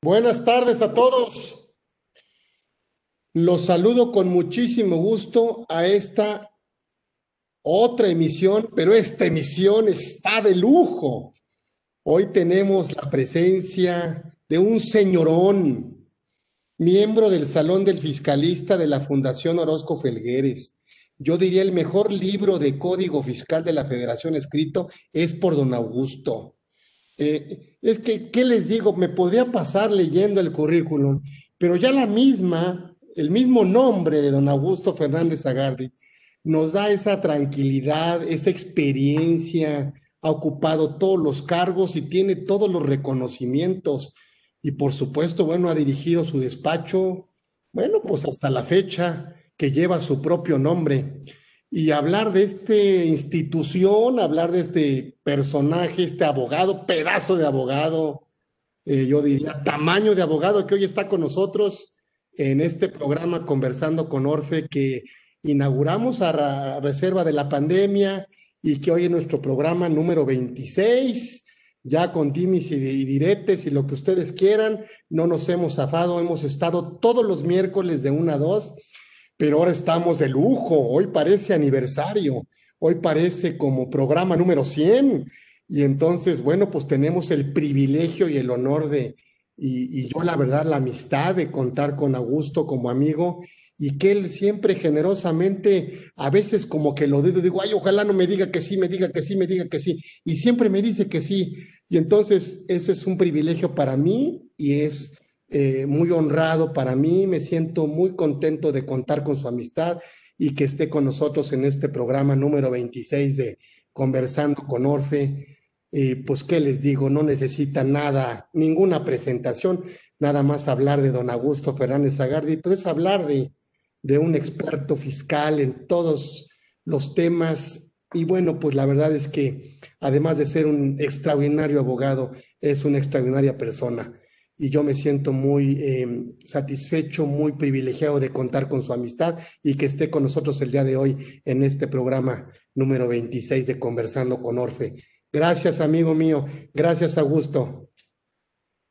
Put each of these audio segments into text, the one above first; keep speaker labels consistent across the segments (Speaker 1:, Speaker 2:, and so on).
Speaker 1: Buenas tardes a todos. Los saludo con muchísimo gusto a esta otra emisión, pero esta emisión está de lujo. Hoy tenemos la presencia de un señorón, miembro del Salón del Fiscalista de la Fundación Orozco Felgueres. Yo diría el mejor libro de código fiscal de la Federación escrito es por don Augusto. Eh, es que, ¿qué les digo? Me podría pasar leyendo el currículum, pero ya la misma, el mismo nombre de don Augusto Fernández Agardi nos da esa tranquilidad, esa experiencia, ha ocupado todos los cargos y tiene todos los reconocimientos. Y por supuesto, bueno, ha dirigido su despacho, bueno, pues hasta la fecha que lleva su propio nombre y hablar de esta institución, hablar de este personaje, este abogado, pedazo de abogado, eh, yo diría tamaño de abogado que hoy está con nosotros en este programa Conversando con Orfe que inauguramos a reserva de la pandemia y que hoy es nuestro programa número 26, ya con timis y diretes y lo que ustedes quieran, no nos hemos zafado, hemos estado todos los miércoles de una a dos pero ahora estamos de lujo, hoy parece aniversario, hoy parece como programa número 100, y entonces, bueno, pues tenemos el privilegio y el honor de, y, yo la verdad, la amistad de contar con Augusto como amigo, y que él siempre generosamente, a veces como que lo digo, digo, ay, ojalá no me diga que sí, me diga que sí, me diga que sí, y siempre me dice que sí, y entonces eso es un privilegio para mí y es eh, muy honrado para mí, me siento muy contento de contar con su amistad y que esté con nosotros en este programa número 26 de Conversando con Orfe. Y pues, ¿qué les digo? No necesita nada, ninguna presentación, nada más hablar de don Augusto Fernández Agardi, pues hablar de, de un experto fiscal en todos los temas. Y bueno, pues la verdad es que además de ser un extraordinario abogado, es una extraordinaria persona y yo me siento muy em, satisfecho, muy privilegiado de contar con su amistad y que esté con nosotros el día de hoy en este programa número 26 de Conversando con Orfe. Gracias, amigo mío. Gracias, Augusto.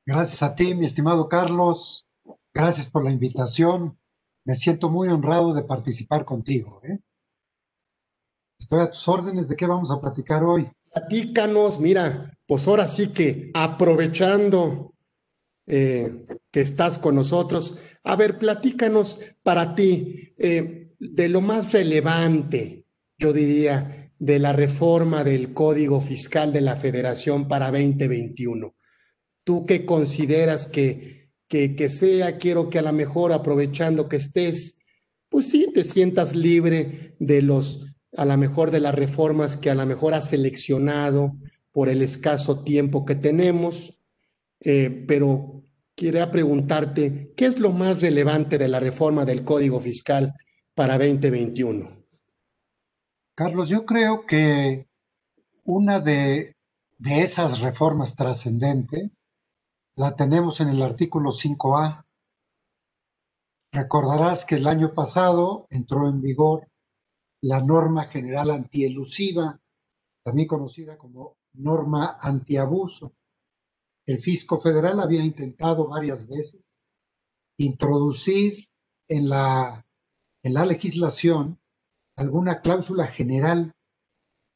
Speaker 2: Gracias a ti, mi estimado Carlos. Gracias por la invitación. Me siento muy honrado de participar contigo. ¿eh? Estoy a tus órdenes. ¿De qué vamos a platicar hoy?
Speaker 1: Platícanos, mira, pues ahora sí que aprovechando eh, que estás con nosotros. A ver, platícanos para ti eh, de lo más relevante, yo diría, de la reforma del Código Fiscal de la Federación para 2021. ¿Tú qué consideras que, que, que sea? Quiero que a lo mejor aprovechando que estés, pues sí, te sientas libre de los, a lo mejor de las reformas que a lo mejor has seleccionado por el escaso tiempo que tenemos, eh, pero quería preguntarte, ¿qué es lo más relevante de la reforma del Código Fiscal para 2021?
Speaker 2: Carlos, yo creo que una de, de esas reformas trascendentes la tenemos en el artículo 5A. Recordarás que el año pasado entró en vigor la norma general antielusiva, también conocida como norma antiabuso. El fisco federal había intentado varias veces introducir en la, en la legislación alguna cláusula general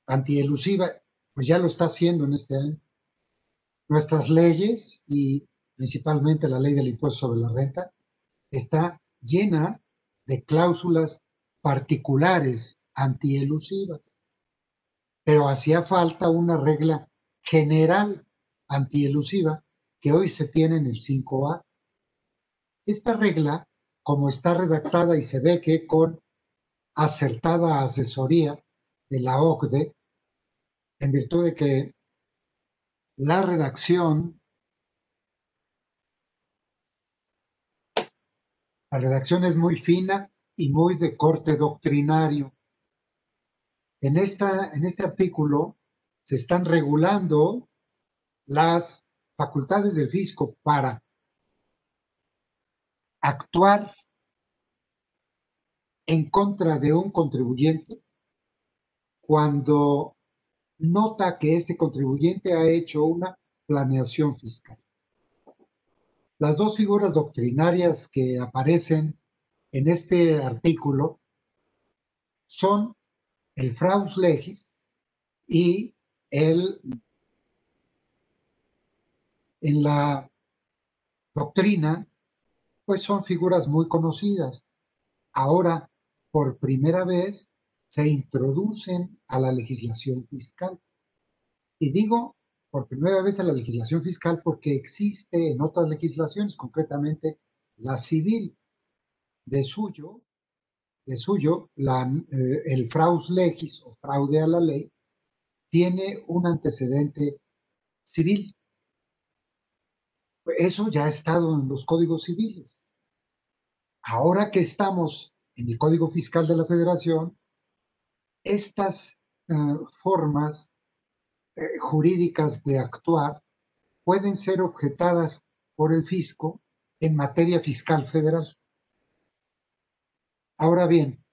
Speaker 2: antielusiva, pues ya lo está haciendo en este año. Nuestras leyes y principalmente la ley del impuesto sobre la renta está llena de cláusulas particulares antielusivas, pero hacía falta una regla general antielusiva que hoy se tiene en el 5A. Esta regla, como está redactada y se ve que con acertada asesoría de la OCDE, en virtud de que la redacción La redacción es muy fina y muy de corte doctrinario. En, esta, en este artículo se están regulando las facultades del fisco para actuar en contra de un contribuyente cuando nota que este contribuyente ha hecho una planeación fiscal. Las dos figuras doctrinarias que aparecen en este artículo son el fraus legis y el en la doctrina pues son figuras muy conocidas. Ahora, por primera vez, se introducen a la legislación fiscal. Y digo por primera vez a la legislación fiscal porque existe en otras legislaciones, concretamente la civil. De suyo, de suyo eh, el fraus legis o fraude a la ley tiene un antecedente civil. Eso ya ha estado en los códigos civiles. Ahora que estamos en el Código Fiscal de la Federación, estas eh, formas eh, jurídicas de actuar pueden ser objetadas por el fisco en materia fiscal federal. Ahora bien,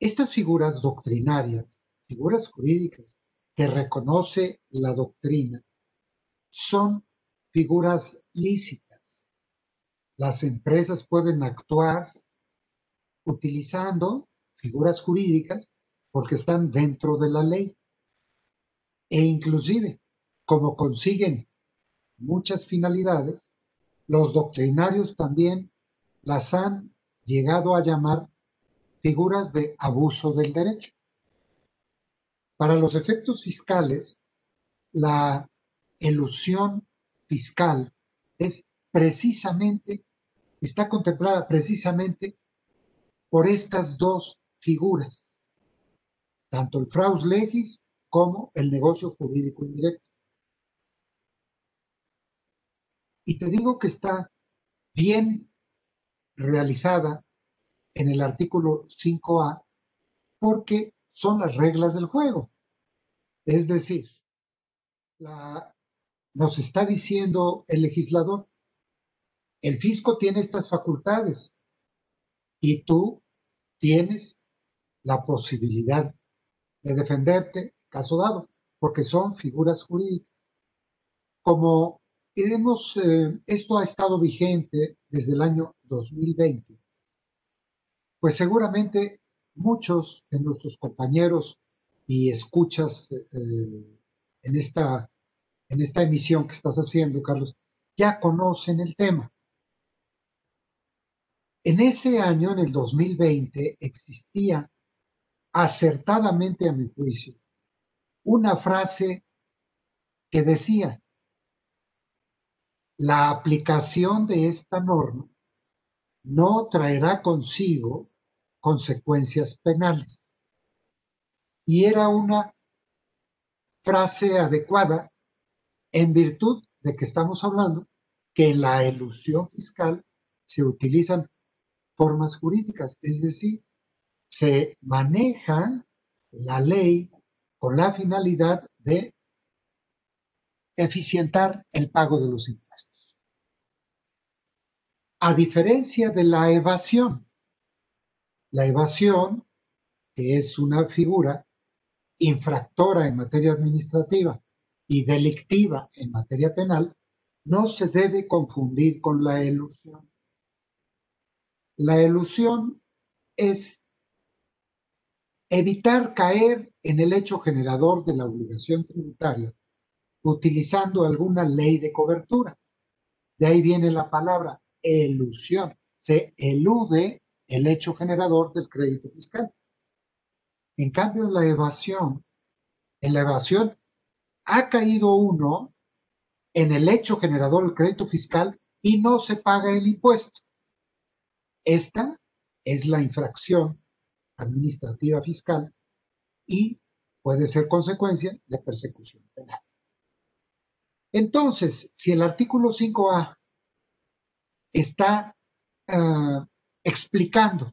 Speaker 2: estas figuras doctrinarias, figuras jurídicas que reconoce la doctrina, son figuras lícitas. Las empresas pueden actuar utilizando figuras jurídicas porque están dentro de la ley. E inclusive, como consiguen muchas finalidades, los doctrinarios también las han llegado a llamar figuras de abuso del derecho. Para los efectos fiscales, la elusión fiscal es precisamente, está contemplada precisamente por estas dos figuras, tanto el fraus legis como el negocio jurídico indirecto. Y te digo que está bien realizada en el artículo 5A porque son las reglas del juego. Es decir, nos está diciendo el legislador, el fisco tiene estas facultades y tú tienes la posibilidad de defenderte caso dado, porque son figuras jurídicas. Como hemos, eh, esto ha estado vigente desde el año 2020, pues seguramente muchos de nuestros compañeros y escuchas eh, en, esta, en esta emisión que estás haciendo, Carlos, ya conocen el tema. En ese año, en el 2020, existía acertadamente a mi juicio una frase que decía, la aplicación de esta norma no traerá consigo consecuencias penales. Y era una frase adecuada en virtud de que estamos hablando que en la elusión fiscal se utilizan formas jurídicas, es decir, se maneja la ley con la finalidad de eficientar el pago de los impuestos. A diferencia de la evasión, la evasión, que es una figura infractora en materia administrativa y delictiva en materia penal, no se debe confundir con la elusión. La elusión es evitar caer en el hecho generador de la obligación tributaria utilizando alguna ley de cobertura. De ahí viene la palabra elusión. Se elude el hecho generador del crédito fiscal. En cambio, la evasión, en la evasión ha caído uno en el hecho generador del crédito fiscal y no se paga el impuesto. Esta es la infracción administrativa fiscal y puede ser consecuencia de persecución penal. Entonces, si el artículo 5A está ah, explicando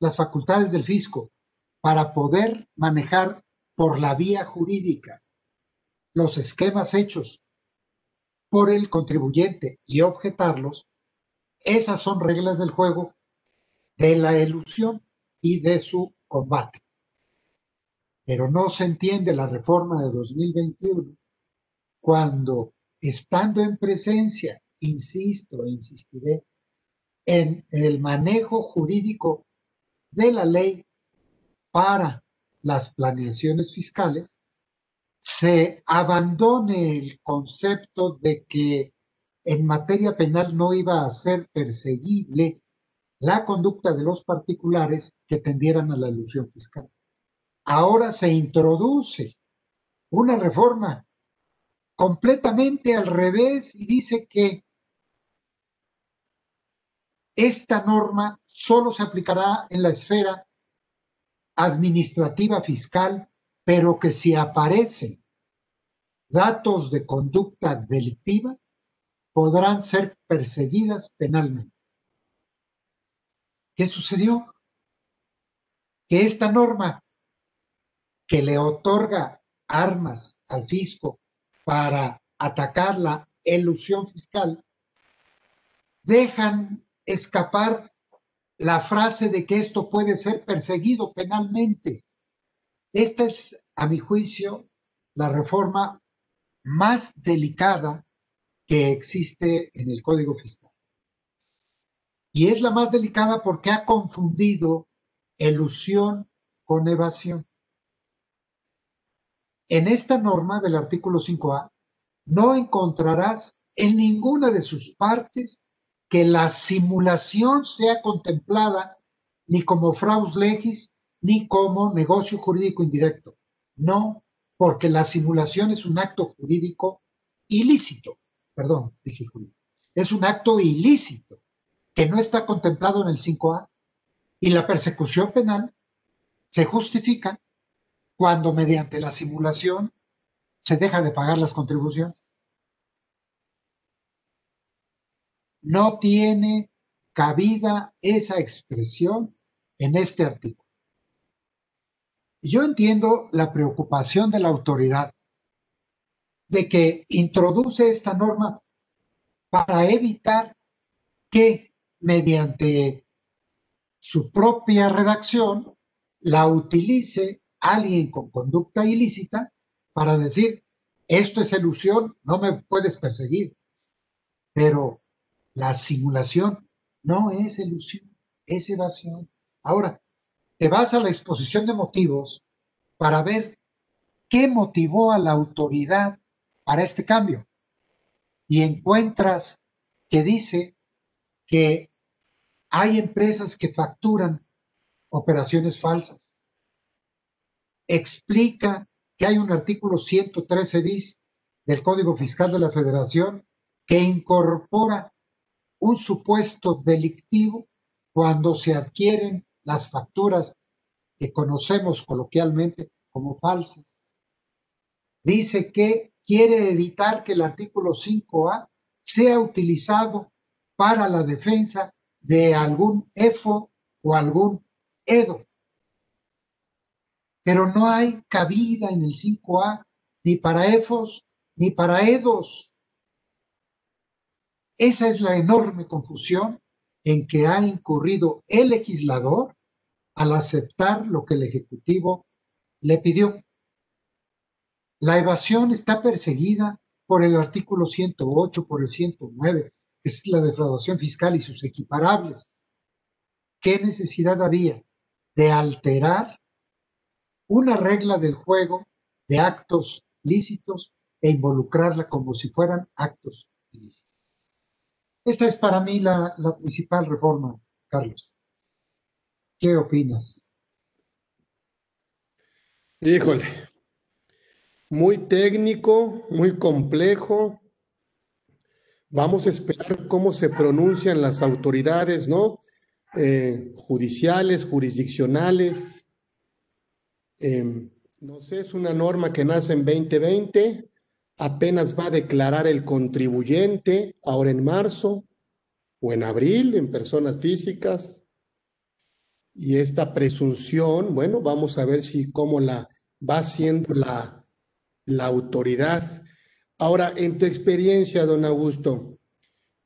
Speaker 2: las facultades del fisco para poder manejar por la vía jurídica los esquemas hechos por el contribuyente y objetarlos, esas son reglas del juego de la ilusión y de su combate. Pero no se entiende la reforma de 2021 cuando, estando en presencia insisto e insistiré en el manejo jurídico de la ley para las planeaciones fiscales, se abandone el concepto de que en materia penal no iba a ser perseguible la conducta de los particulares que tendieran a la ilusión fiscal. Ahora se introduce una reforma completamente al revés y dice que esta norma solo se aplicará en la esfera administrativa fiscal, pero que si aparecen datos de conducta delictiva, podrán ser perseguidas penalmente. ¿Qué sucedió? Que esta norma que le otorga armas al fisco para atacar la elusión fiscal, dejan escapar la frase de que esto puede ser perseguido penalmente. Esta es, a mi juicio, la reforma más delicada que existe en el Código Fiscal. Y es la más delicada porque ha confundido elusión con evasión. En esta norma del artículo 5A no encontrarás en ninguna de sus partes que la simulación sea contemplada ni como fraus legis ni como negocio jurídico indirecto. No, porque la simulación es un acto jurídico ilícito. Perdón, dije jurídico. Es un acto ilícito que no está contemplado en el 5A y la persecución penal se justifica cuando mediante la simulación se deja de pagar las contribuciones. No tiene cabida esa expresión en este artículo. Yo entiendo la preocupación de la autoridad de que introduce esta norma para evitar que mediante su propia redacción la utilice alguien con conducta ilícita para decir, esto es ilusión, no me puedes perseguir. Pero la simulación no es ilusión, es evasión. Ahora, te vas a la exposición de motivos para ver qué motivó a la autoridad para este cambio. Y encuentras que dice que hay empresas que facturan operaciones falsas. Explica que hay un artículo 113 bis del Código Fiscal de la Federación que incorpora un supuesto delictivo cuando se adquieren las facturas que conocemos coloquialmente como falsas. Dice que quiere evitar que el artículo 5A sea utilizado para la defensa de algún EFO o algún EDO. Pero no hay cabida en el 5A ni para EFOS ni para EDOS. Esa es la enorme confusión en que ha incurrido el legislador al aceptar lo que el Ejecutivo le pidió. La evasión está perseguida por el artículo 108, por el 109, que es la defraudación fiscal y sus equiparables. ¿Qué necesidad había de alterar una regla del juego de actos lícitos e involucrarla como si fueran actos ilícitos? Esta es para mí la, principal reforma, Carlos. ¿Qué opinas?
Speaker 1: Híjole, muy técnico, muy complejo. Vamos a esperar cómo se pronuncian las autoridades, ¿no? Eh, judiciales, jurisdiccionales. Em, no sé, es una norma que nace en 2020 apenas va a declarar el contribuyente ahora en marzo o en abril en personas físicas. Y esta presunción, bueno, vamos a ver si cómo la va haciendo la, la autoridad. Ahora, en tu experiencia, don Augusto,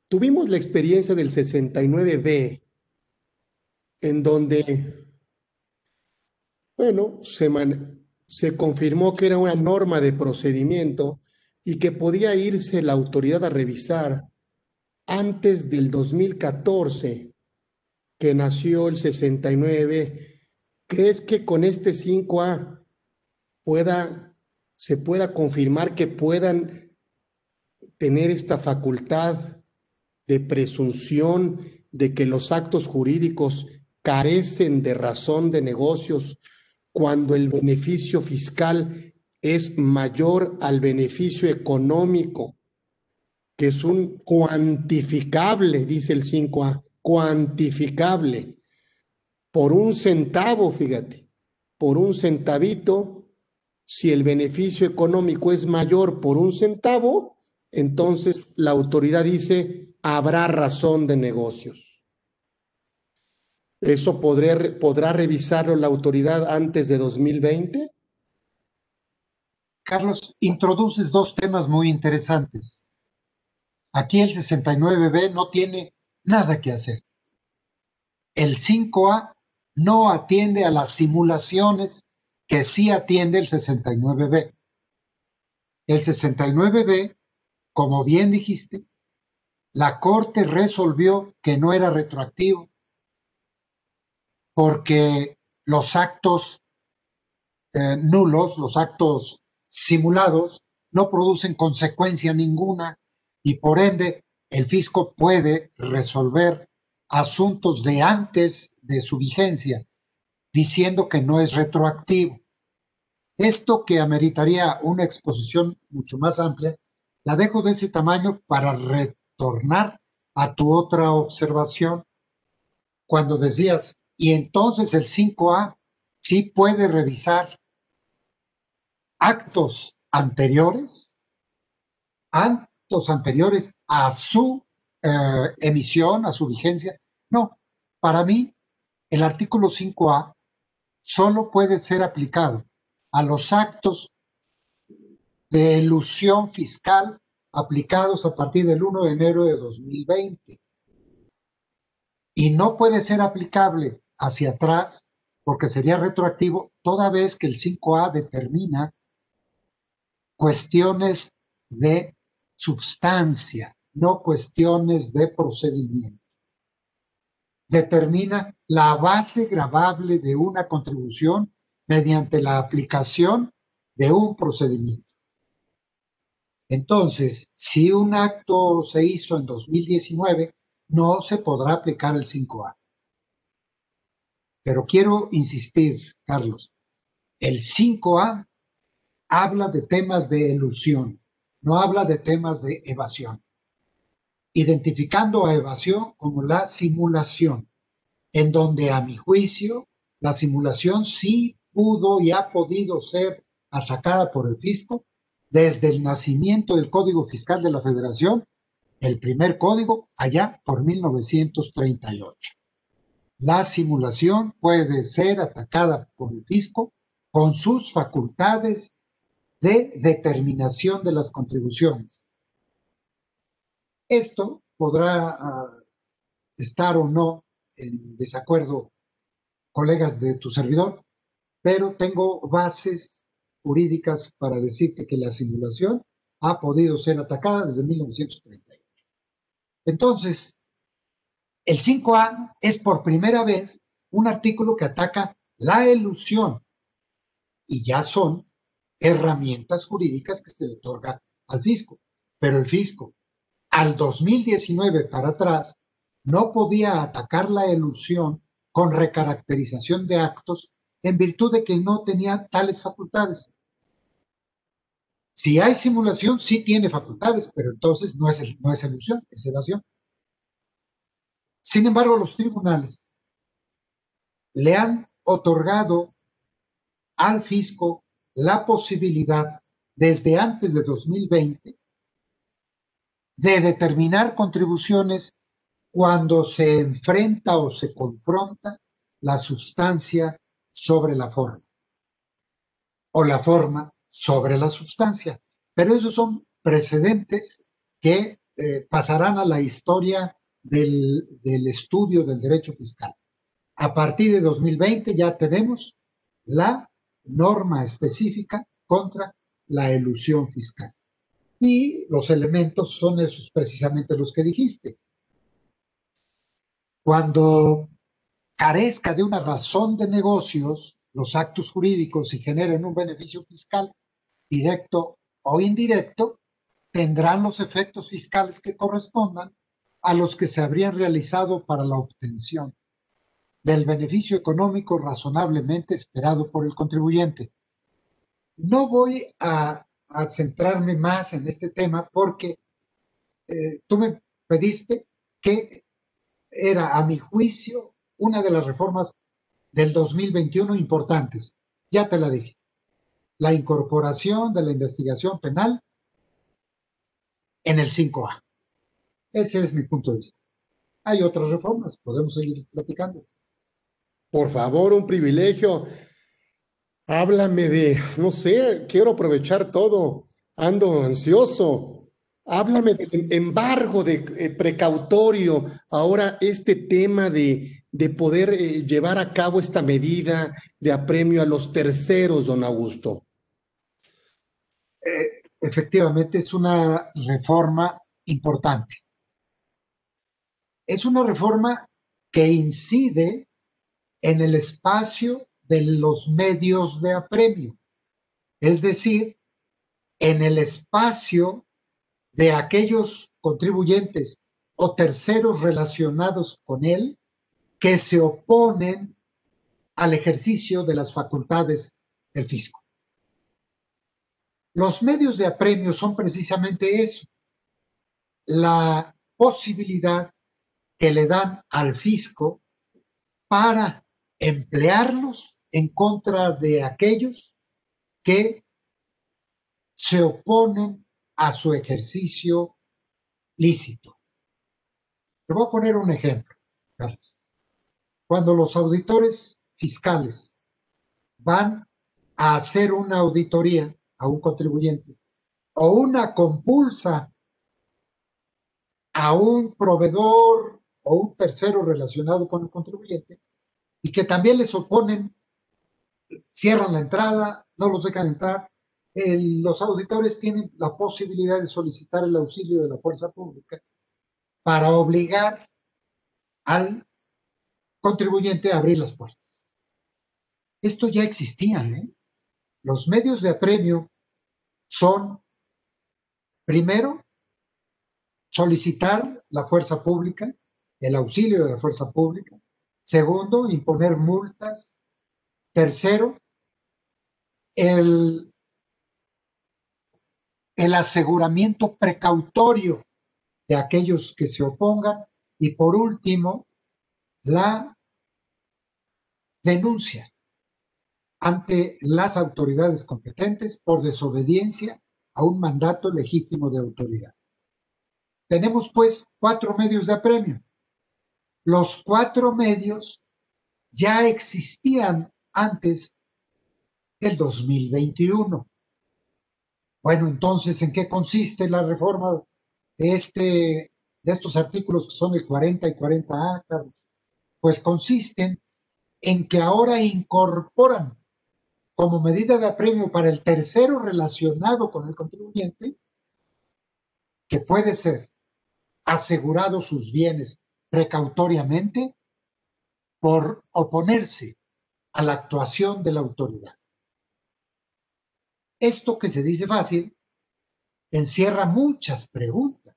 Speaker 1: tuvimos la experiencia del 69B, en donde, bueno, se, se confirmó que era una norma de procedimiento y que podía irse la autoridad a revisar antes del 2014, que nació el 69, ¿crees que con este 5A pueda, se pueda confirmar que puedan tener esta facultad de presunción de que los actos jurídicos carecen de razón de negocios cuando el beneficio fiscal es mayor al beneficio económico, que es un cuantificable, dice el 5A, cuantificable. Por un centavo, fíjate, por un centavito, si el beneficio económico es mayor por un centavo, entonces la autoridad dice, habrá razón de negocios. ¿Eso podrá revisarlo la autoridad antes de 2020?
Speaker 2: Carlos, introduces dos temas muy interesantes. Aquí el 69B no tiene nada que hacer. El 5A no atiende a las simulaciones que sí atiende el 69B. El 69B, como bien dijiste, la Corte resolvió que no era retroactivo porque los actos eh, nulos, los actos simulados, no producen consecuencia ninguna y por ende el fisco puede resolver asuntos de antes de su vigencia, diciendo que no es retroactivo. Esto que ameritaría una exposición mucho más amplia, la dejo de ese tamaño para retornar a tu otra observación, cuando decías, y entonces el 5A sí puede revisar actos anteriores, actos anteriores a su eh, emisión, a su vigencia. No, para mí el artículo 5A solo puede ser aplicado a los actos de elusión fiscal aplicados a partir del 1 de enero de 2020. Y no puede ser aplicable hacia atrás porque sería retroactivo toda vez que el 5A determina cuestiones de substancia, no cuestiones de procedimiento. Determina la base grabable de una contribución mediante la aplicación de un procedimiento. Entonces, si un acto se hizo en 2019, no se podrá aplicar el 5A. Pero quiero insistir, Carlos, el 5A habla de temas de elusión, no habla de temas de evasión, identificando a evasión como la simulación, en donde a mi juicio la simulación sí pudo y ha podido ser atacada por el fisco desde el nacimiento del Código Fiscal de la Federación, el primer código allá por 1938. La simulación puede ser atacada por el fisco con sus facultades de determinación de las contribuciones. Esto podrá ah, estar o no en desacuerdo, colegas de tu servidor, pero tengo bases jurídicas para decirte que la simulación ha podido ser atacada desde 1938. Entonces, el 5A es por primera vez un artículo que ataca la elusión y ya son herramientas jurídicas que se le otorga al fisco. Pero el fisco, al 2019 para atrás, no podía atacar la elusión con recaracterización de actos en virtud de que no tenía tales facultades. Si hay simulación, sí tiene facultades, pero entonces no es, no es elusión, es evasión. Sin embargo, los tribunales le han otorgado al fisco la posibilidad desde antes de 2020 de determinar contribuciones cuando se enfrenta o se confronta la sustancia sobre la forma o la forma sobre la sustancia. Pero esos son precedentes que eh, pasarán a la historia del, estudio del derecho fiscal. A partir de 2020 ya tenemos la norma específica contra la elusión fiscal. Y los elementos son esos precisamente los que dijiste. Cuando carezca de una razón de negocios los actos jurídicos y generen un beneficio fiscal directo o indirecto, tendrán los efectos fiscales que correspondan a los que se habrían realizado para la obtención del beneficio económico razonablemente esperado por el contribuyente. No voy a, centrarme más en este tema porque eh, tú me pediste que era, a mi juicio, una de las reformas del 2021 importantes. Ya te la dije. La incorporación de la investigación penal en el 5A. Ese es mi punto de vista. Hay otras reformas, podemos seguir platicando.
Speaker 1: Por favor, un privilegio. Háblame de, no sé, quiero aprovechar todo, ando ansioso. Háblame del embargo de eh, precautorio, ahora este tema de, de poder eh, llevar a cabo esta medida de apremio a los terceros, don Augusto.
Speaker 2: Eh, efectivamente, es una reforma importante. Es una reforma que incide en el espacio de los medios de apremio, es decir, en el espacio de aquellos contribuyentes o terceros relacionados con él que se oponen al ejercicio de las facultades del fisco. Los medios de apremio son precisamente eso, la posibilidad que le dan al fisco para emplearlos en contra de aquellos que se oponen a su ejercicio lícito. Te voy a poner un ejemplo, Cuando los auditores fiscales van a hacer una auditoría a un contribuyente o una compulsa a un proveedor o un tercero relacionado con el contribuyente y que también les oponen, cierran la entrada, no los dejan entrar. los auditores tienen la posibilidad de solicitar el auxilio de la fuerza pública para obligar al contribuyente a abrir las puertas. Esto ya existía, ¿eh? Los medios de apremio son, primero, solicitar la fuerza pública, el auxilio de la fuerza pública. Segundo, imponer multas. Tercero, el, el aseguramiento precautorio de aquellos que se opongan. Y por último, la denuncia ante las autoridades competentes por desobediencia a un mandato legítimo de autoridad. Tenemos pues cuatro medios de apremio. Los cuatro medios ya existían antes del 2021. Bueno, entonces, ¿en qué consiste la reforma de, este, de estos artículos que son el 40 y 40A, Carlos? Pues consisten en que ahora incorporan como medida de apremio para el tercero relacionado con el contribuyente, que puede ser asegurado sus bienes precautoriamente por oponerse a la actuación de la autoridad. Esto que se dice fácil encierra muchas preguntas.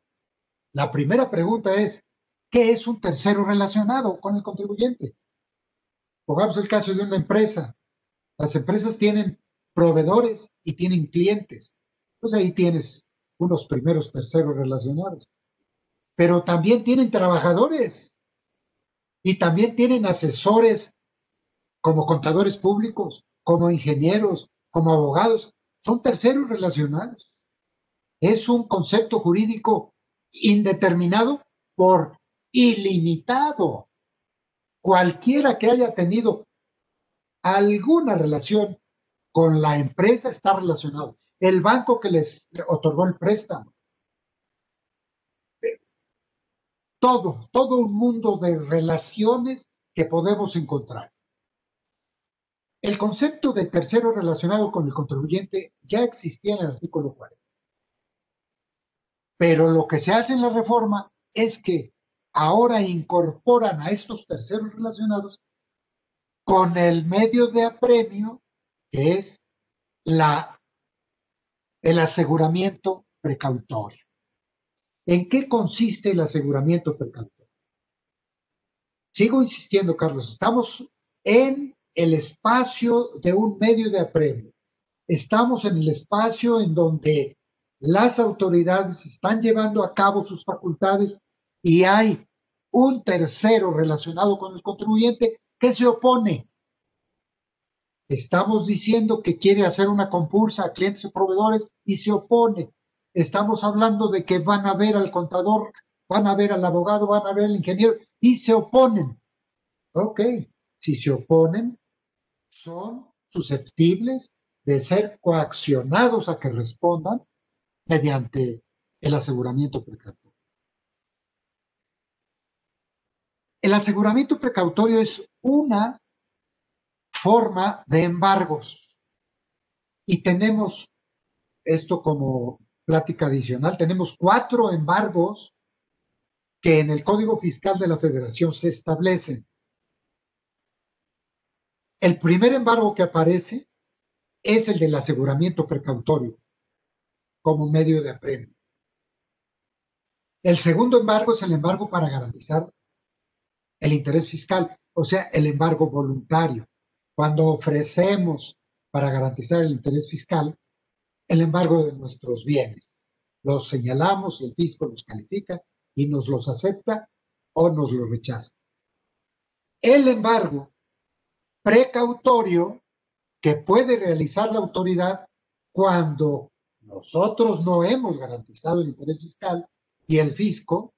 Speaker 2: La primera pregunta es, ¿qué es un tercero relacionado con el contribuyente? Pongamos el caso de una empresa. Las empresas tienen proveedores y tienen clientes. Pues ahí tienes unos primeros terceros relacionados pero también tienen trabajadores y también tienen asesores como contadores públicos, como ingenieros, como abogados. Son terceros relacionados. Es un concepto jurídico indeterminado por ilimitado. Cualquiera que haya tenido alguna relación con la empresa está relacionado. El banco que les otorgó el préstamo, todo, todo un mundo de relaciones que podemos encontrar. El concepto de tercero relacionado con el contribuyente ya existía en el artículo 40. Pero lo que se hace en la reforma es que ahora incorporan a estos terceros relacionados con el medio de apremio, que es la, el aseguramiento precautorio. ¿En qué consiste el aseguramiento precautorio? Sigo insistiendo, Carlos, estamos en el espacio de un medio de apremio. Estamos en el espacio en donde las autoridades están llevando a cabo sus facultades y hay un tercero relacionado con el contribuyente que se opone. Estamos diciendo que quiere hacer una compulsa a clientes y proveedores y se opone. Estamos hablando de que van a ver al contador, van a ver al abogado, van a ver al ingeniero y se oponen. Ok, si se oponen, son susceptibles de ser coaccionados a que respondan mediante el aseguramiento precautorio. El aseguramiento precautorio es una forma de embargos y tenemos esto como plática adicional, tenemos cuatro embargos que en el Código Fiscal de la Federación se establecen. El primer embargo que aparece es el del aseguramiento precautorio como medio de apremio. El segundo embargo es el embargo para garantizar el interés fiscal, o sea, el embargo voluntario. Cuando ofrecemos para garantizar el interés fiscal el embargo de nuestros bienes, los señalamos y el fisco los califica y nos los acepta o nos los rechaza. El embargo precautorio que puede realizar la autoridad cuando nosotros no hemos garantizado el interés fiscal y el fisco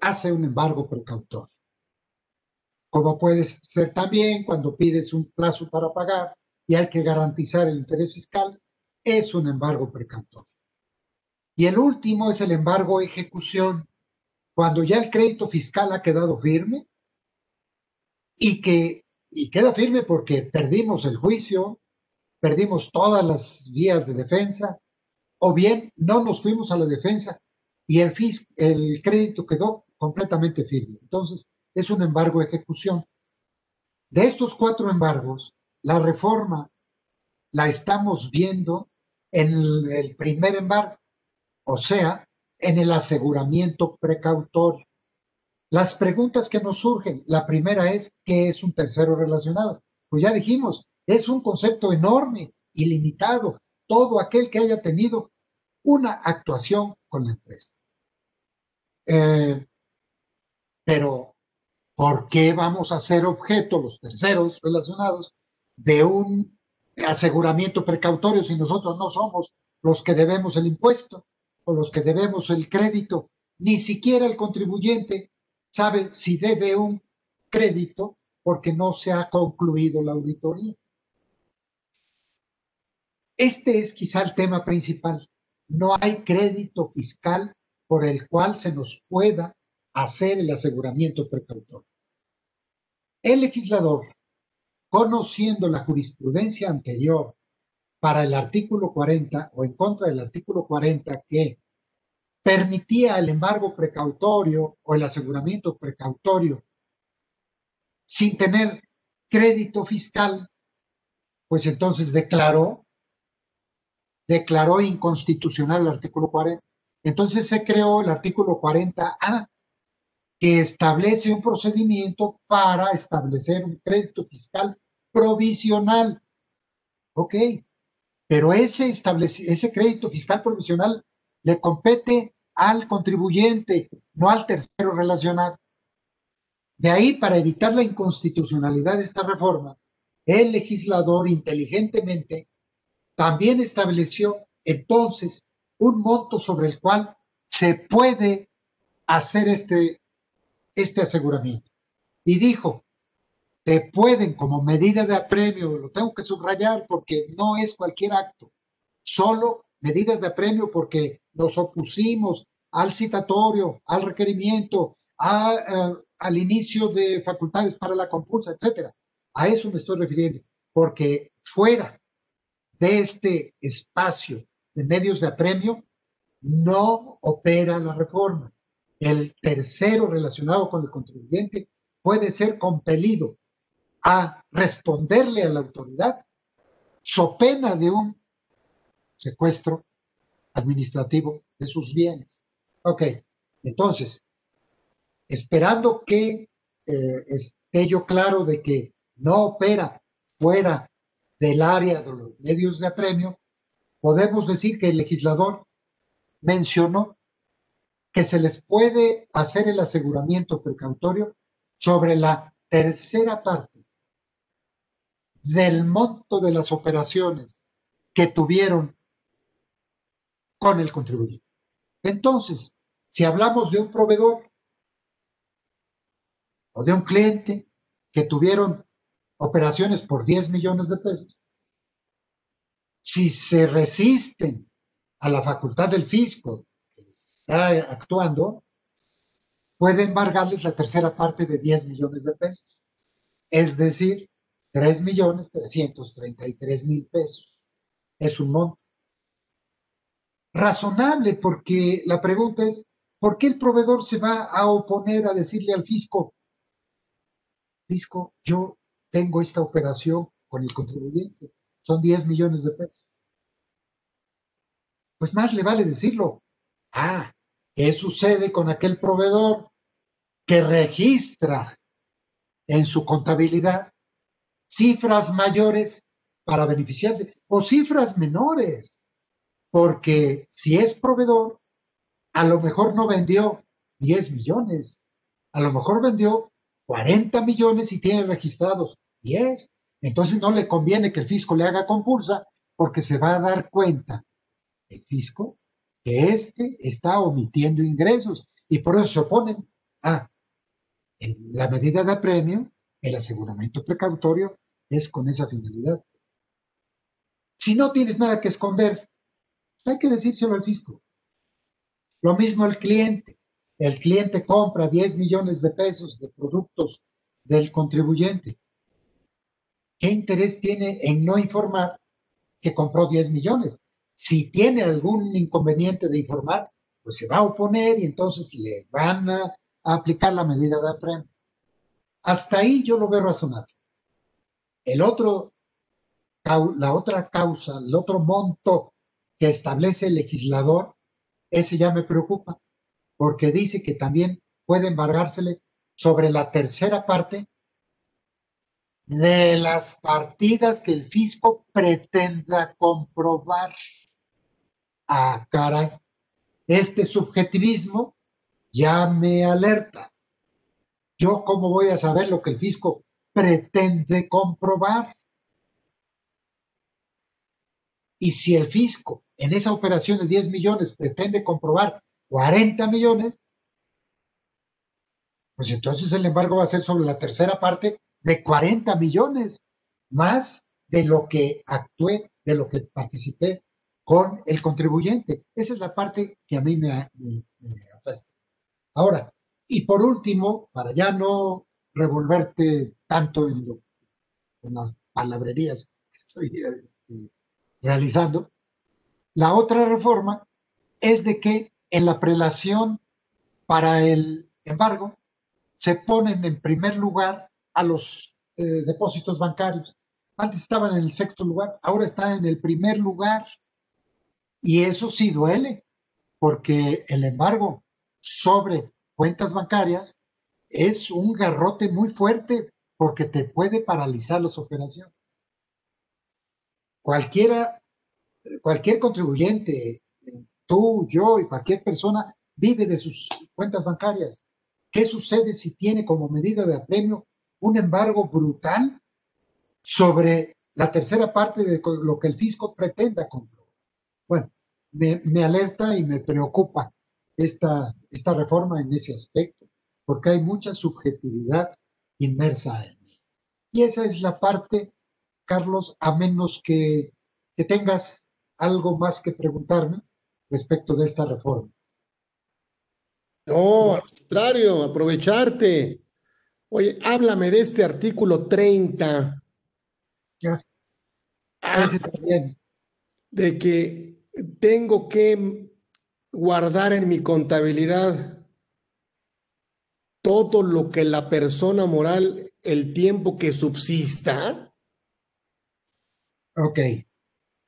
Speaker 2: hace un embargo precautorio. Como puede ser también cuando pides un plazo para pagar y hay que garantizar el interés fiscal, es un embargo precautorio. Y el último es el embargo ejecución, cuando ya el crédito fiscal ha quedado firme y que y queda firme porque perdimos el juicio, perdimos todas las vías de defensa, o bien no nos fuimos a la defensa y el, el crédito quedó completamente firme. Entonces, es un embargo ejecución. De estos cuatro embargos, la reforma la estamos viendo en el primer embargo, o sea, en el aseguramiento precautorio. Las preguntas que nos surgen, la primera es, ¿qué es un tercero relacionado? Pues ya dijimos, es un concepto enorme, ilimitado, todo aquel que haya tenido una actuación con la empresa. Eh, pero, ¿por qué vamos a ser objeto, los terceros relacionados, de un aseguramiento precautorio si nosotros no somos los que debemos el impuesto o los que debemos el crédito? Ni siquiera el contribuyente sabe si debe un crédito porque no se ha concluido la auditoría. Este es quizá el tema principal. No hay crédito fiscal por el cual se nos pueda hacer el aseguramiento precautorio. El legislador, conociendo la jurisprudencia anterior para el artículo 40 o en contra del artículo 40 que permitía el embargo precautorio o el aseguramiento precautorio sin tener crédito fiscal, pues entonces declaró, declaró inconstitucional el artículo 40. Entonces se creó el artículo 40A, que establece un procedimiento para establecer un crédito fiscal provisional. Ok, pero ese, ese crédito fiscal provisional le compete al contribuyente, no al tercero relacionado. De ahí, para evitar la inconstitucionalidad de esta reforma, el legislador inteligentemente también estableció entonces un monto sobre el cual se puede hacer este, este aseguramiento. Y dijo, te pueden como medida de apremio, lo tengo que subrayar porque no es cualquier acto, solo medidas de apremio porque nos opusimos al citatorio, al requerimiento, al inicio de facultades para la compulsa, etcétera. A eso me estoy refiriendo, porque fuera de este espacio de medios de apremio, no opera la reforma. El tercero relacionado con el contribuyente puede ser compelido a responderle a la autoridad so pena de un secuestro administrativo de sus bienes. Ok, entonces, esperando que eh, esté yo claro de que no opera fuera del área de los medios de apremio, podemos decir que el legislador mencionó que se les puede hacer el aseguramiento precautorio sobre la tercera parte del monto de las operaciones que tuvieron con el contribuyente. Entonces, si hablamos de un proveedor o de un cliente que tuvieron operaciones por 10 millones de pesos, si se resisten a la facultad del fisco actuando, puede embargarles la tercera parte de 10 millones de pesos, es decir, 3 millones 333 mil pesos. Es un monto razonable porque la pregunta es, ¿por qué el proveedor se va a oponer a decirle al fisco, fisco, yo tengo esta operación con el contribuyente, son 10 millones de pesos? Pues más le vale decirlo. Ah, ¿qué sucede con aquel proveedor que registra en su contabilidad cifras mayores para beneficiarse o cifras menores? Porque si es proveedor, a lo mejor no vendió 10 millones, a lo mejor vendió 40 millones y tiene registrados 10. Entonces no le conviene que el fisco le haga compulsa porque se va a dar cuenta el fisco que éste está omitiendo ingresos y por eso se oponen a la medida de apremio, el aseguramiento precautorio es con esa finalidad. Si no tienes nada que esconder, hay que decírselo al fisco. Lo mismo el cliente. El cliente compra 10 millones de pesos de productos del contribuyente. ¿Qué interés tiene en no informar que compró 10 millones? Si tiene algún inconveniente de informar, pues se va a oponer y entonces le van a, aplicar la medida de apremio. Hasta ahí yo lo veo razonable. El otro, la otra causa, el otro monto que establece el legislador, ese ya me preocupa, porque dice que también puede embargársele sobre la tercera parte de las partidas que el fisco pretenda comprobar. Ah, caray, este subjetivismo ya me alerta. ¿Yo cómo voy a saber lo que el fisco pretende comprobar? Y si el fisco en esa operación de 10 millones pretende comprobar 40 millones, pues entonces el embargo va a ser sobre la tercera parte de 40 millones, más de lo que actué, de lo que participé con el contribuyente. Esa es la parte que a mí me, afecta. Ahora, y por último, para ya no revolverte tanto en, en las palabrerías que estoy eh, realizando, la otra reforma es de que en la prelación para el embargo se ponen en primer lugar a los eh, depósitos bancarios. Antes estaban en el sexto lugar, ahora están en el primer lugar. Y eso sí duele, porque el embargo sobre cuentas bancarias es un garrote muy fuerte porque te puede paralizar las operaciones. Cualquiera cualquier contribuyente, tú, yo y cualquier persona vive de sus cuentas bancarias. ¿Qué sucede si tiene como medida de apremio un embargo brutal sobre la tercera parte de lo que el fisco pretenda comprobar? Bueno, me, alerta y me preocupa esta, esta reforma en ese aspecto, porque hay mucha subjetividad inmersa en él. Y esa es la parte, Carlos, a menos que, que tengas algo más que preguntarme respecto de esta reforma.
Speaker 1: No, al contrario, aprovecharte. Oye, háblame de este artículo 30. Ya. Ah, de que tengo que guardar en mi contabilidad todo lo que la persona moral, el tiempo que subsista?
Speaker 2: Ok.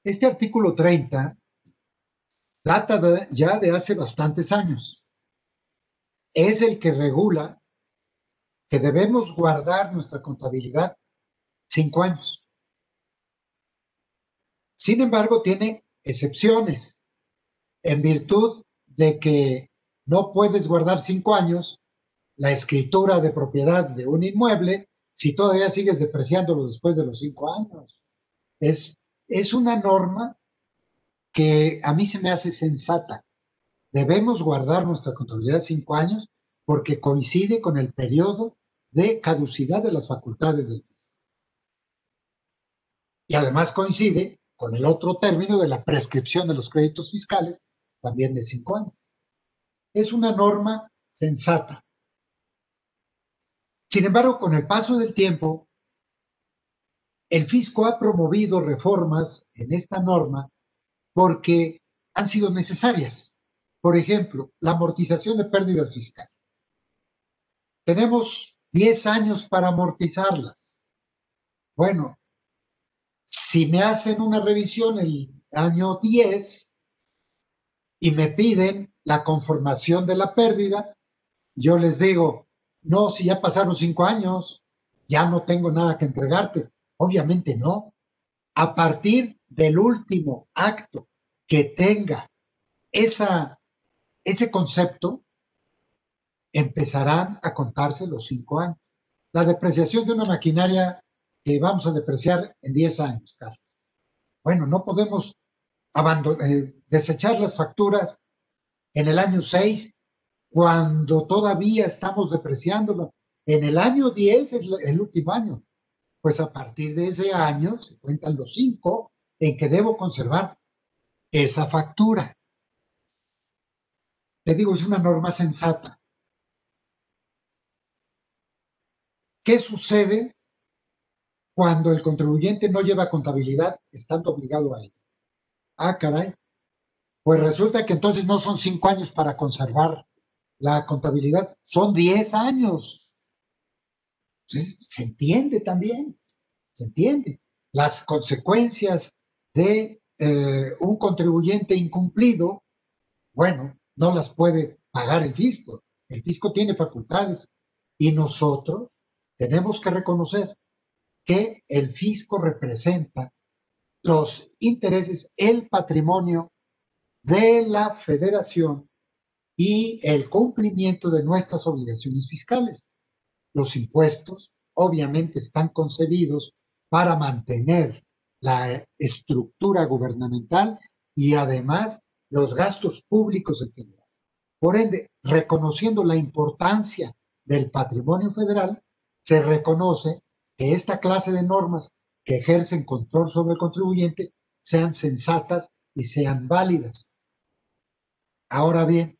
Speaker 2: Este artículo 30 data ya de hace bastantes años. Es el que regula que debemos guardar nuestra contabilidad cinco años. Sin embargo, tiene excepciones en virtud de que no puedes guardar cinco años la escritura de propiedad de un inmueble si todavía sigues depreciándolo después de los cinco años. Es, es una norma que a mí se me hace sensata. Debemos guardar nuestra contabilidad cinco años porque coincide con el periodo de caducidad de las facultades del fisco. Y además coincide con el otro término de la prescripción de los créditos fiscales, también de cinco años. Es una norma sensata. Sin embargo, con el paso del tiempo, el fisco ha promovido reformas en esta norma porque han sido necesarias. Por ejemplo, la amortización de pérdidas fiscales. Tenemos 10 años para amortizarlas. Bueno, si me hacen una revisión el año 10 y me piden la conformación de la pérdida, yo les digo, no, si ya pasaron cinco años, ya no tengo nada que entregarte. Obviamente no. A partir del último acto que tenga ese concepto, empezarán a contarse los cinco años. La depreciación de una maquinaria que vamos a depreciar en 10 años, Carlos. Bueno, no podemos eh, desechar las facturas en el año 6 cuando todavía estamos depreciándolo. En el año 10 es el último año. Pues a partir de ese año se cuentan los cinco en que debo conservar esa factura. Te digo, es una norma sensata. ¿Qué sucede cuando el contribuyente no lleva contabilidad estando obligado a ello? Ah, caray. Pues resulta que entonces no son cinco años para conservar la contabilidad, son diez años. se entiende también, se entiende. Las consecuencias de eh, un contribuyente incumplido, bueno, no las puede pagar el fisco. El fisco tiene facultades y nosotros tenemos que reconocer que el fisco representa los intereses, el patrimonio de la federación y el cumplimiento de nuestras obligaciones fiscales. Los impuestos obviamente están concebidos para mantener la estructura gubernamental y además los gastos públicos en general. Por ende, reconociendo la importancia del patrimonio federal, se reconoce que esta clase de normas que ejercen control sobre el contribuyente sean sensatas y sean válidas. Ahora bien,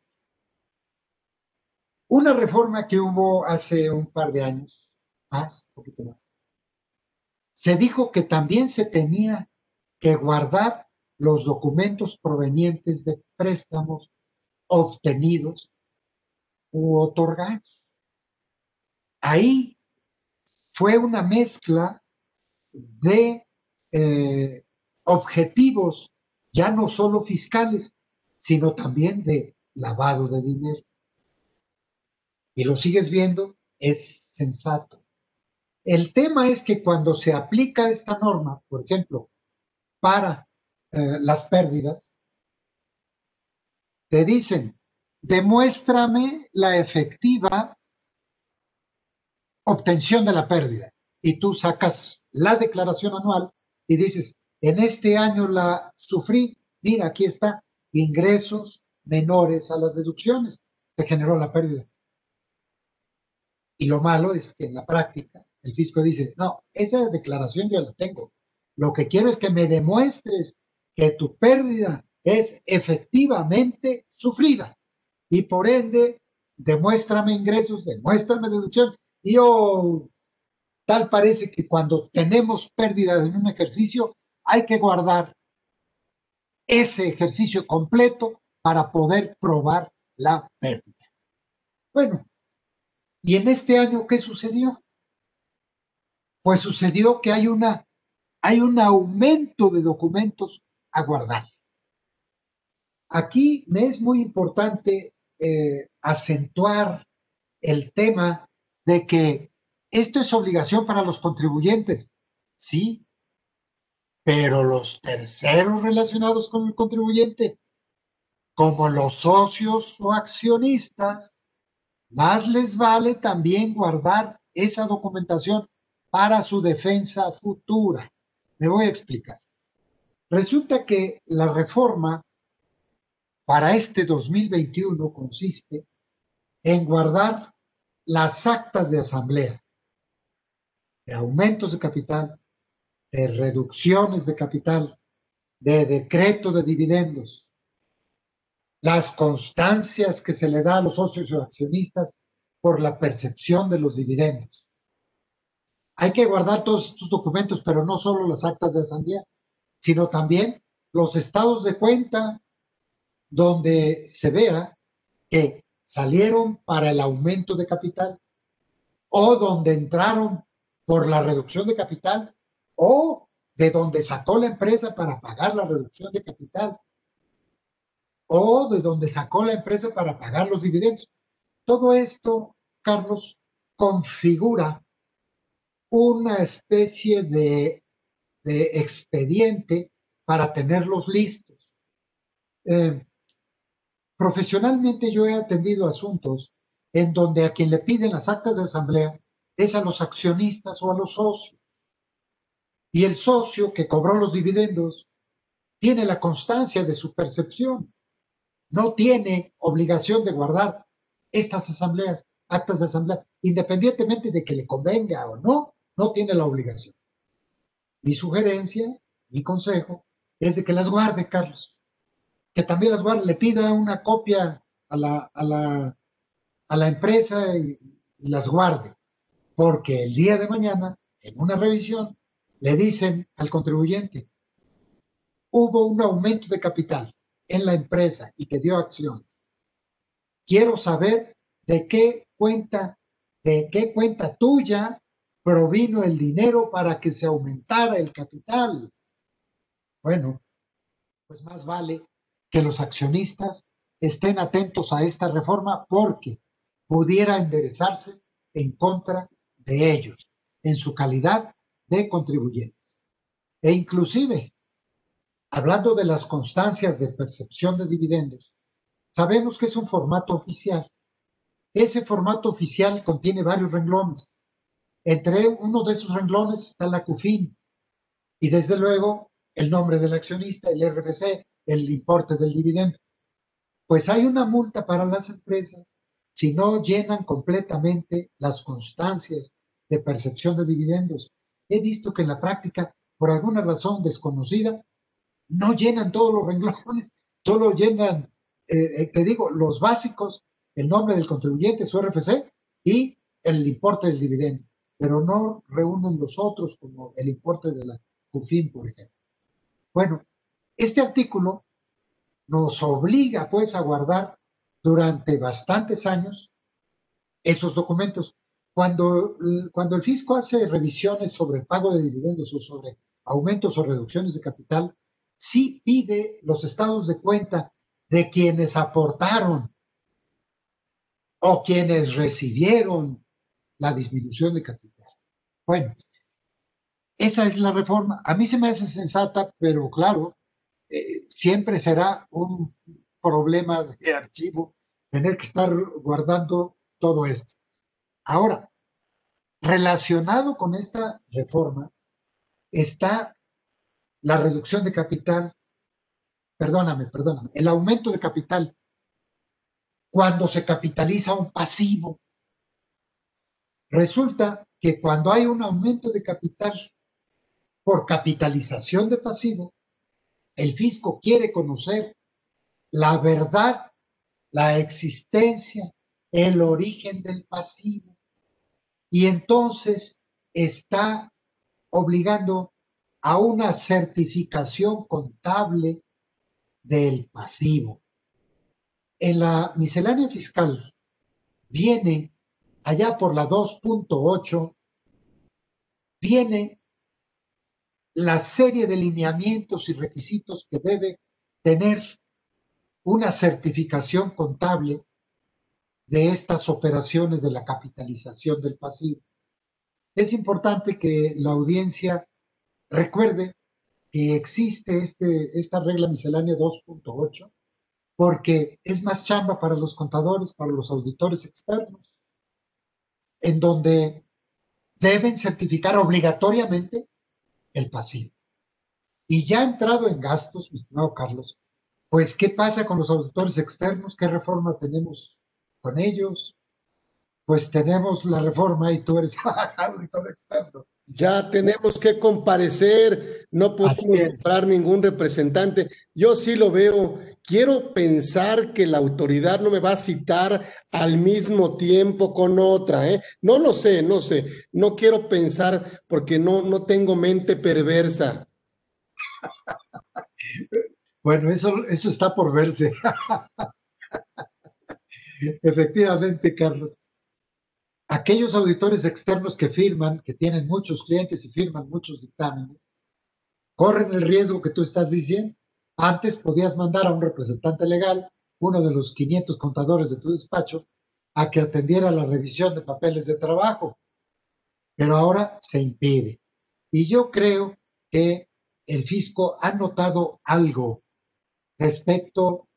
Speaker 2: una reforma que hubo hace un par de años, más, un poquito más, se dijo que también se tenía que guardar los documentos provenientes de préstamos obtenidos u otorgados. Ahí fue una mezcla de eh, objetivos ya no solo fiscales, sino también de lavado de dinero. Y lo sigues viendo, es sensato. El tema es que cuando se aplica esta norma, por ejemplo, para eh, las pérdidas, te dicen, demuéstrame la efectiva obtención de la pérdida. Y tú sacas la declaración anual y dices, en este año la sufrí, mira, aquí está, ingresos menores a las deducciones, se generó la pérdida. Y lo malo es que en la práctica el fisco dice, no, esa declaración yo la tengo. Lo que quiero es que me demuestres que tu pérdida es efectivamente sufrida. Y por ende, demuéstrame ingresos, demuéstrame deducción. Y oh, tal parece que cuando tenemos pérdida en un ejercicio, hay que guardar ese ejercicio completo para poder probar la pérdida. Bueno, ¿y en este año qué sucedió? Pues sucedió que hay, una, hay un aumento de documentos a guardar. Aquí me es muy importante eh, acentuar el tema de que esto es obligación para los contribuyentes, sí, pero los terceros relacionados con el contribuyente, como los socios o accionistas, más les vale también guardar esa documentación para su defensa futura. Me voy a explicar. Resulta que la reforma para este 2021 consiste en guardar las actas de asamblea, de aumentos de capital, de reducciones de capital, de decreto de dividendos, las constancias que se le da a los socios o accionistas por la percepción de los dividendos. Hay que guardar todos estos documentos, pero no solo las actas de asamblea, sino también los estados de cuenta donde se vea que salieron para el aumento de capital o donde entraron por la reducción de capital o de donde sacó la empresa para pagar la reducción de capital o de donde sacó la empresa para pagar los dividendos. Todo esto, Carlos, configura una especie de, expediente para tenerlos listos. Eh, profesionalmente yo he atendido asuntos en donde a quien le piden las actas de asamblea es a los accionistas o a los socios. Y el socio que cobró los dividendos tiene la constancia de su percepción no tiene obligación de guardar estas asambleas, actas de asamblea, independientemente de que le convenga o no, no tiene la obligación. Mi sugerencia, mi consejo, es de que las guarde, Carlos. Que también las guarde, le pida una copia a la, a la, a la empresa y, y las guarde. Porque el día de mañana, en una revisión, le dicen al contribuyente, hubo un aumento de capital en la empresa y que dio acciones. Quiero saber de qué cuenta, de qué cuenta tuya provino el dinero para que se aumentara el capital. Bueno, pues más vale que los accionistas estén atentos a esta reforma porque pudiera enderezarse en contra de ellos en su calidad de contribuyentes. E inclusive hablando de las constancias de percepción de dividendos, sabemos que es un formato oficial. Ese formato oficial contiene varios renglones. Entre uno de esos renglones está la CUFIN y desde luego el nombre del accionista, el RFC, el importe del dividendo. Pues hay una multa para las empresas si no llenan completamente las constancias de percepción de dividendos. He visto que en la práctica, por alguna razón desconocida, no llenan todos los renglones, solo llenan, eh, eh, te digo, los básicos, el nombre del contribuyente, su RFC y el importe del dividendo, pero no reúnen los otros como el importe de la CUFIN, por ejemplo. Bueno, este artículo nos obliga pues a guardar durante bastantes años esos documentos. Cuando, cuando el fisco hace revisiones sobre el pago de dividendos o sobre aumentos o reducciones de capital, sí pide los estados de cuenta de quienes aportaron o quienes recibieron la disminución de capital. Bueno, esa es la reforma. A mí se me hace sensata, pero claro, siempre será un problema de archivo tener que estar guardando todo esto. Ahora, relacionado con esta reforma está la reducción de capital, perdóname, perdóname, el aumento de capital cuando se capitaliza un pasivo. Resulta que cuando hay un aumento de capital por capitalización de pasivo, el fisco quiere conocer la verdad, la existencia, el origen del pasivo. Y entonces está obligando a una certificación contable del pasivo. en la miscelánea fiscal viene allá por la 2.8, viene la serie de lineamientos y requisitos que debe tener una certificación contable de estas operaciones de la capitalización del pasivo. Es importante que la audiencia recuerde que existe este, esta regla miscelánea 2.8 porque es más chamba para los contadores, para los auditores externos, en donde deben certificar obligatoriamente el pasivo. Y ya entrado en gastos, mi estimado Carlos, pues ¿qué pasa con los auditores externos? ¿Qué reforma tenemos con ellos? Pues tenemos la reforma y tú eres auditor externo.
Speaker 1: Ya tenemos que comparecer, no podemos comprar ningún representante. Yo sí lo veo. Quiero pensar que la autoridad no me va a citar al mismo tiempo con otra. ¿eh? No lo sé, no sé. No quiero pensar porque no, no tengo mente perversa.
Speaker 2: Bueno, eso, eso está por verse. Efectivamente, Carlos aquellos auditores externos que firman, que tienen muchos clientes y firman muchos dictámenes, corren el riesgo que tú estás diciendo. Antes podías mandar a un representante legal, uno de los 500 contadores de tu despacho, a que atendiera la revisión de papeles de trabajo, pero ahora se impide. Y yo creo que el fisco ha notado algo respecto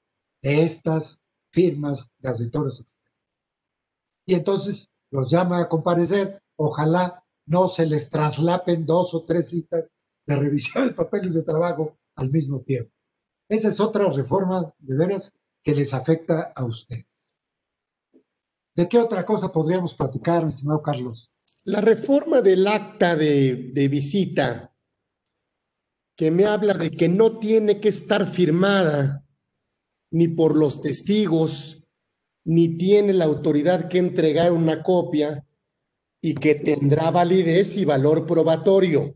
Speaker 2: de estas firmas de auditores externos. Y entonces los llama a comparecer, ojalá no se les traslapen dos o tres citas de revisión de papeles de trabajo al mismo tiempo. Esa es otra reforma de veras que les afecta a ustedes. ¿De qué otra cosa podríamos platicar, estimado Carlos?
Speaker 1: La reforma del acta de, de visita, que me habla de que no tiene que estar firmada ni por los testigos, ni tiene la autoridad que entregar una copia y que tendrá validez y valor probatorio.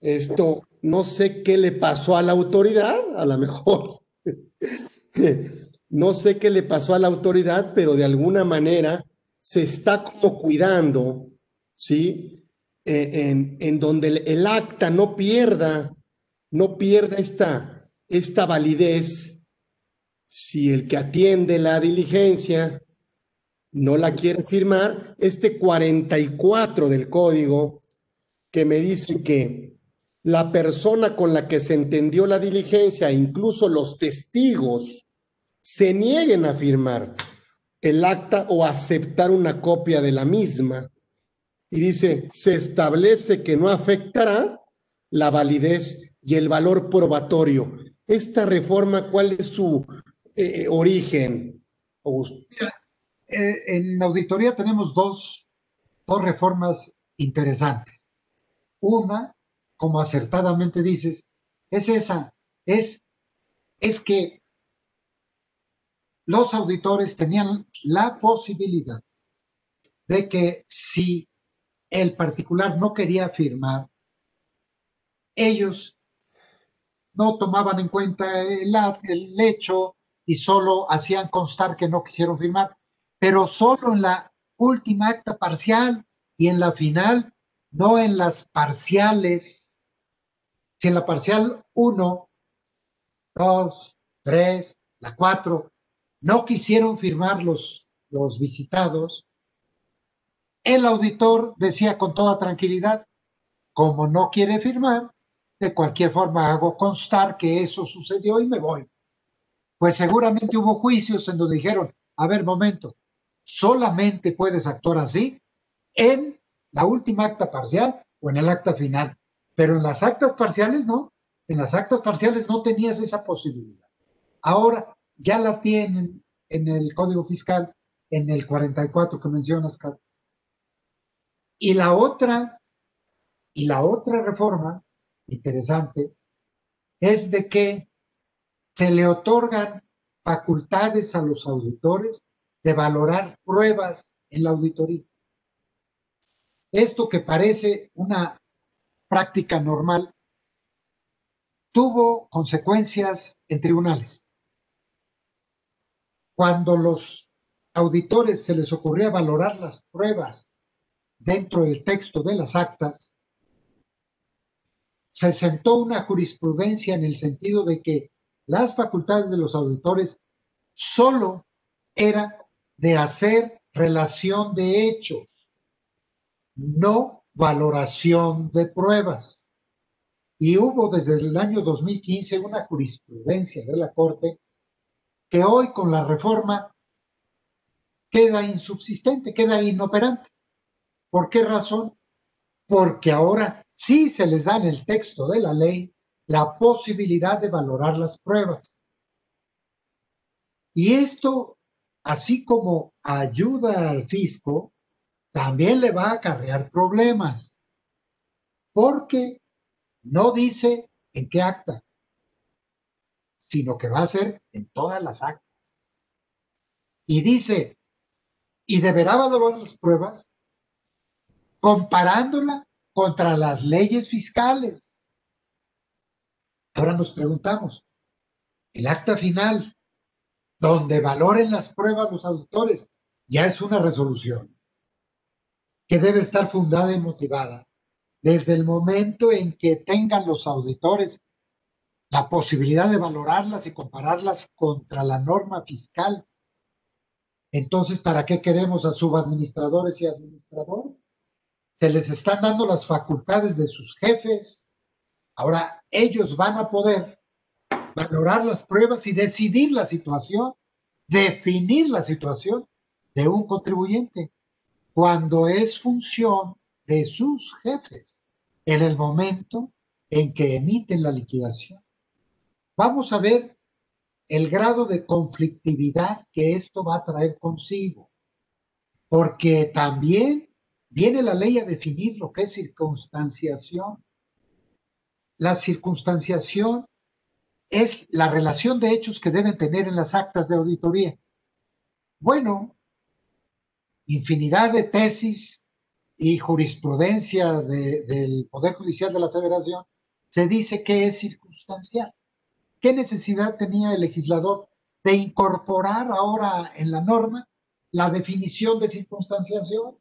Speaker 1: Esto no sé qué le pasó a la autoridad, a lo mejor. no sé qué le pasó a la autoridad, pero de alguna manera se está como cuidando, ¿sí? Eh, en, en, donde el, el, acta no pierda, no pierda esta, esta validez si el que atiende la diligencia no la quiere firmar, este 44 del código que me dice que la persona con la que se entendió la diligencia, incluso los testigos, se nieguen a firmar el acta o aceptar una copia de la misma. Y dice, se establece que no afectará la validez y el valor probatorio. Esta reforma, ¿cuál es su eh, eh, origen,
Speaker 2: eh, en auditoría tenemos dos, dos reformas interesantes. Una, como acertadamente dices, es esa, es, es que los auditores tenían la posibilidad de que si el particular no quería firmar, ellos no tomaban en cuenta el, el hecho y solo hacían constar que no quisieron firmar, pero solo en la última acta parcial y en la final, no en las parciales. Si en la parcial 1, 2, 3, la 4, no quisieron firmar los, los visitados, el auditor decía con toda tranquilidad, como no quiere firmar, de cualquier forma hago constar que eso sucedió y me voy pues seguramente hubo juicios en donde dijeron, a ver, momento, solamente puedes actuar así en la última acta parcial o en el acta final, pero en las actas parciales no, en las actas parciales no tenías esa posibilidad. Ahora ya la tienen en el Código Fiscal, en el 44 que mencionas, Carlos. Y la otra, y la otra reforma interesante es de que se le otorgan facultades a los auditores de valorar pruebas en la auditoría. Esto que parece una práctica normal tuvo consecuencias en tribunales. cuando los auditores se les ocurría valorar las pruebas dentro del texto de las actas, se sentó una jurisprudencia en el sentido de que las facultades de los auditores solo eran de hacer relación de hechos, no valoración de pruebas. Y hubo desde el año 2015 una jurisprudencia de la Corte que hoy con la reforma queda insubsistente, queda inoperante. ¿Por qué razón? Porque ahora sí se les da en el texto de la ley la posibilidad de valorar las pruebas. Y esto, así como ayuda al fisco, también le va a acarrear problemas, porque no dice en qué acta, sino que va a ser en todas las actas. Y dice, y deberá valorar las pruebas comparándola contra las leyes fiscales. Ahora nos preguntamos, el acta final, donde valoren las pruebas los auditores, ya es una resolución que debe estar fundada y motivada desde el momento en que tengan los auditores la posibilidad de valorarlas y compararlas contra la norma fiscal. Entonces, ¿para qué queremos a subadministradores y administradores? Se les están dando las facultades de sus jefes. Ahora ellos van a poder valorar las pruebas y decidir la situación, definir la situación de un contribuyente cuando es función de sus jefes en el momento en que emiten la liquidación. Vamos a ver el grado de conflictividad que esto va a traer consigo, porque también viene la ley a definir lo que es circunstanciación. La circunstanciación es la relación de hechos que deben tener en las actas de auditoría. Bueno, infinidad de tesis y jurisprudencia del Poder Judicial de la Federación, se dice que es circunstancial. ¿Qué necesidad tenía el legislador de incorporar ahora en la norma la definición de circunstanciación?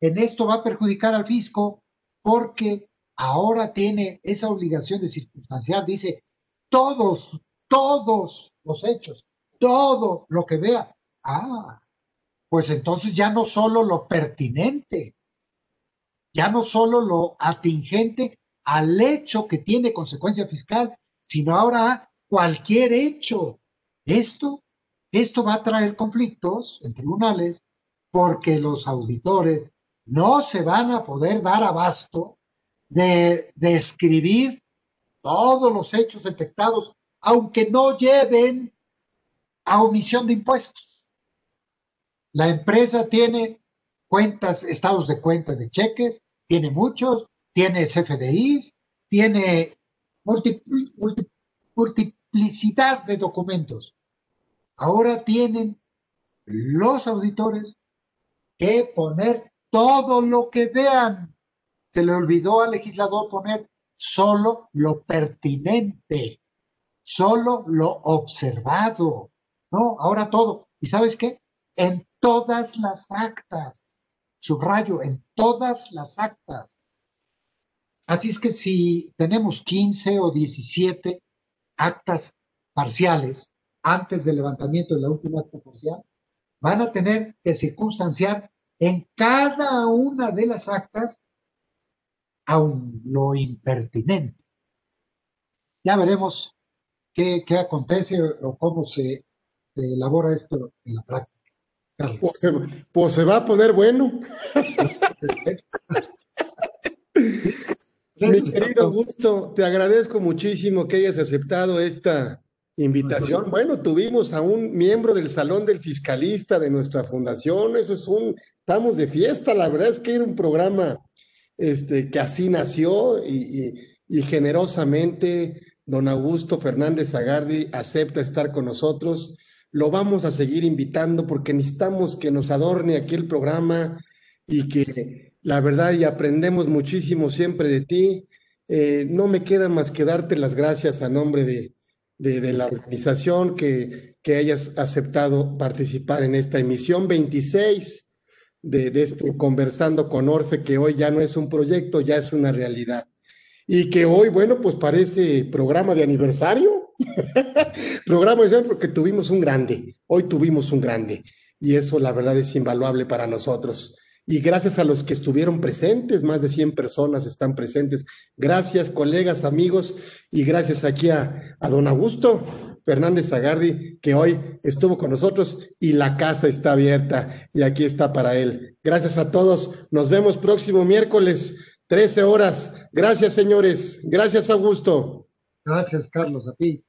Speaker 2: En esto va a perjudicar al fisco porque ahora tiene esa obligación de circunstanciar, dice, todos, todos los hechos, todo lo que vea. Ah, pues entonces ya no solo lo pertinente, ya no solo lo atingente al hecho que tiene consecuencia fiscal, sino ahora cualquier hecho. Esto, esto va a traer conflictos en tribunales porque los auditores no se van a poder dar abasto de describir todos los hechos detectados, aunque no lleven a omisión de impuestos. La empresa tiene cuentas, estados de cuenta de cheques, tiene muchos, tiene CFDIs, tiene multiplicidad de documentos. Ahora tienen los auditores que poner todo lo que vean. Se le olvidó al legislador poner solo lo pertinente, solo lo observado. No, ahora todo. ¿Y sabes qué? En todas las actas subrayo, en todas las actas. Así es que si tenemos 15 o 17 actas parciales antes del levantamiento de la última acta parcial, van a tener que circunstanciar en cada una de las actas aun lo impertinente. Ya veremos qué, acontece o cómo se elabora esto en la práctica.
Speaker 1: Pues, pues se, va a poner bueno. Mi querido Augusto, te agradezco muchísimo que hayas aceptado esta invitación. Bueno, tuvimos a un miembro del Salón del Fiscalista de nuestra fundación. Eso es un, estamos de fiesta. La verdad es que era un programa este, que así nació y, generosamente don Augusto Fernández Agardi acepta estar con nosotros lo vamos a seguir invitando porque necesitamos que nos adorne aquí el programa y que la verdad y aprendemos muchísimo siempre de ti. Eh, no me queda más que darte las gracias a nombre de, de, la organización que, que, hayas aceptado participar en esta emisión 26 de, de este Conversando con Orfe, que hoy ya no es un proyecto, ya es una realidad. Y que hoy, bueno, pues parece programa de aniversario. programa de porque tuvimos un grande, hoy tuvimos un grande. Y eso la verdad es invaluable para nosotros. Y gracias a los que estuvieron presentes, más de 100 personas están presentes. Gracias, colegas, amigos, y gracias aquí a, a don Augusto Fernández Agardi, que hoy estuvo con nosotros y la casa está abierta y aquí está para él. Gracias a todos. Nos vemos próximo miércoles, 13 horas. Gracias, señores. Gracias, Augusto.
Speaker 2: Gracias, Carlos, a ti.